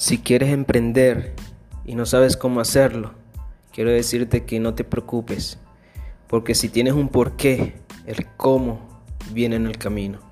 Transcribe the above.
Si quieres emprender y no sabes cómo hacerlo, quiero decirte que no te preocupes, porque si tienes un porqué, el cómo viene en el camino.